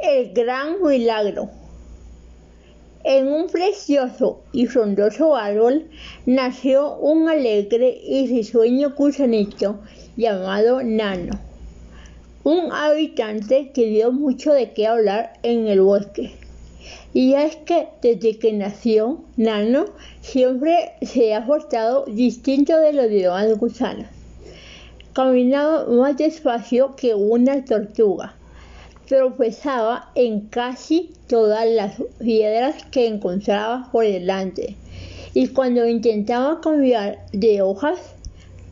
El gran milagro. En un precioso y frondoso árbol nació un alegre y risueño gusanito llamado Nano, un habitante que dio mucho de qué hablar en el bosque. Y es que desde que nació, Nano siempre se ha portado distinto de los demás gusanos. Caminaba más despacio que una tortuga. Tropezaba en casi todas las piedras que encontraba por delante. Y cuando intentaba cambiar de hojas,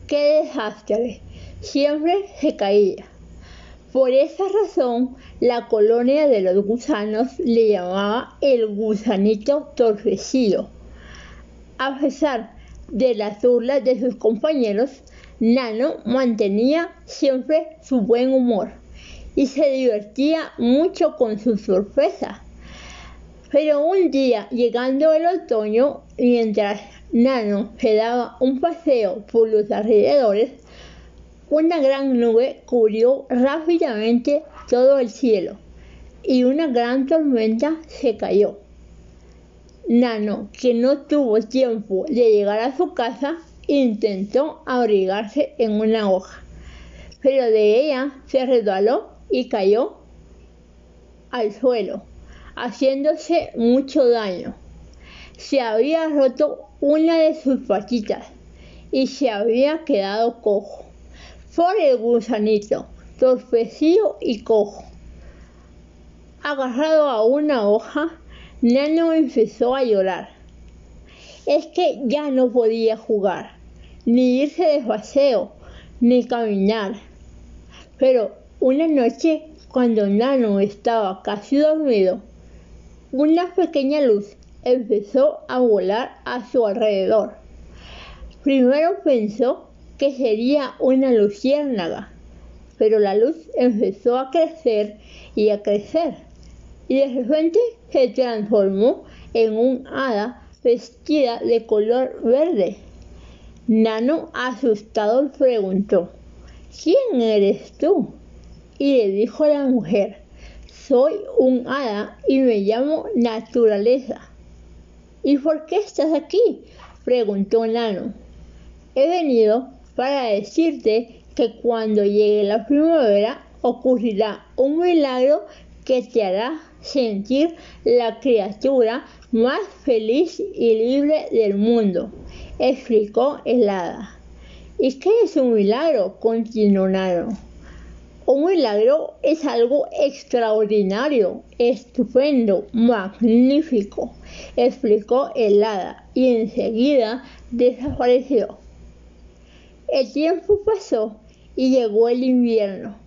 qué desastre. Siempre se caía. Por esa razón, la colonia de los gusanos le llamaba el gusanito torpecido. A pesar de las burlas de sus compañeros, Nano mantenía siempre su buen humor y se divertía mucho con su sorpresa. Pero un día, llegando el otoño, mientras Nano se daba un paseo por los alrededores, una gran nube cubrió rápidamente todo el cielo y una gran tormenta se cayó. Nano, que no tuvo tiempo de llegar a su casa, intentó abrigarse en una hoja, pero de ella se resbaló y cayó al suelo, haciéndose mucho daño. Se había roto una de sus patitas y se había quedado cojo por el gusanito, torpecillo y cojo. Agarrado a una hoja, Nano empezó a llorar. Es que ya no podía jugar, ni irse de paseo, ni caminar. Pero una noche, cuando Nano estaba casi dormido, una pequeña luz empezó a volar a su alrededor. Primero pensó que sería una luciérnaga, pero la luz empezó a crecer y a crecer, y de repente se transformó en un hada vestida de color verde. Nano, asustado, preguntó, ¿quién eres tú? Y le dijo la mujer, soy un hada y me llamo naturaleza. ¿Y por qué estás aquí? preguntó Nano. He venido para decirte que cuando llegue la primavera ocurrirá un milagro que te hará sentir la criatura más feliz y libre del mundo, explicó el hada. ¿Y qué es un milagro? continuó Nano. Un milagro es algo extraordinario, estupendo, magnífico, explicó el hada y enseguida desapareció. El tiempo pasó y llegó el invierno,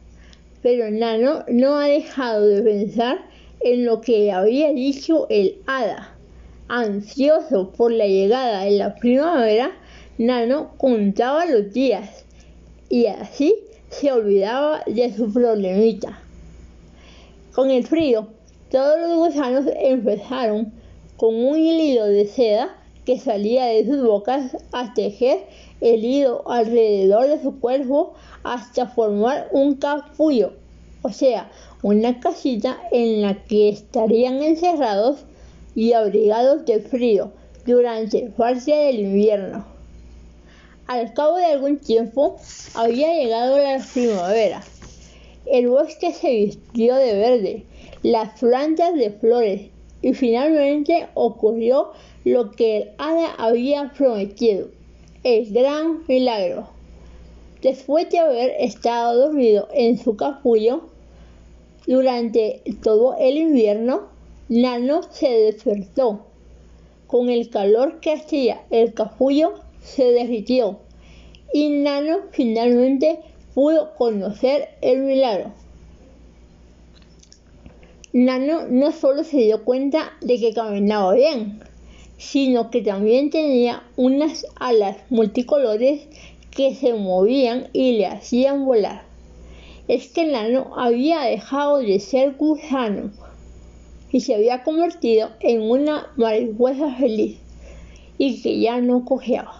pero Nano no ha dejado de pensar en lo que había dicho el hada. Ansioso por la llegada de la primavera, Nano contaba los días y así se olvidaba de su problemita. Con el frío, todos los gusanos empezaron con un hilo de seda que salía de sus bocas a tejer el hilo alrededor de su cuerpo hasta formar un capullo, o sea, una casita en la que estarían encerrados y abrigados de frío durante parte del invierno. Al cabo de algún tiempo había llegado la primavera. El bosque se vistió de verde, las plantas de flores y finalmente ocurrió lo que el hada había prometido el gran milagro. Después de haber estado dormido en su capullo durante todo el invierno, Nano se despertó. Con el calor que hacía el capullo se derritió y Nano finalmente pudo conocer el milagro. Nano no solo se dio cuenta de que caminaba bien, sino que también tenía unas alas multicolores que se movían y le hacían volar. Es que nano había dejado de ser gusano y se había convertido en una mariposa feliz y que ya no cojeaba.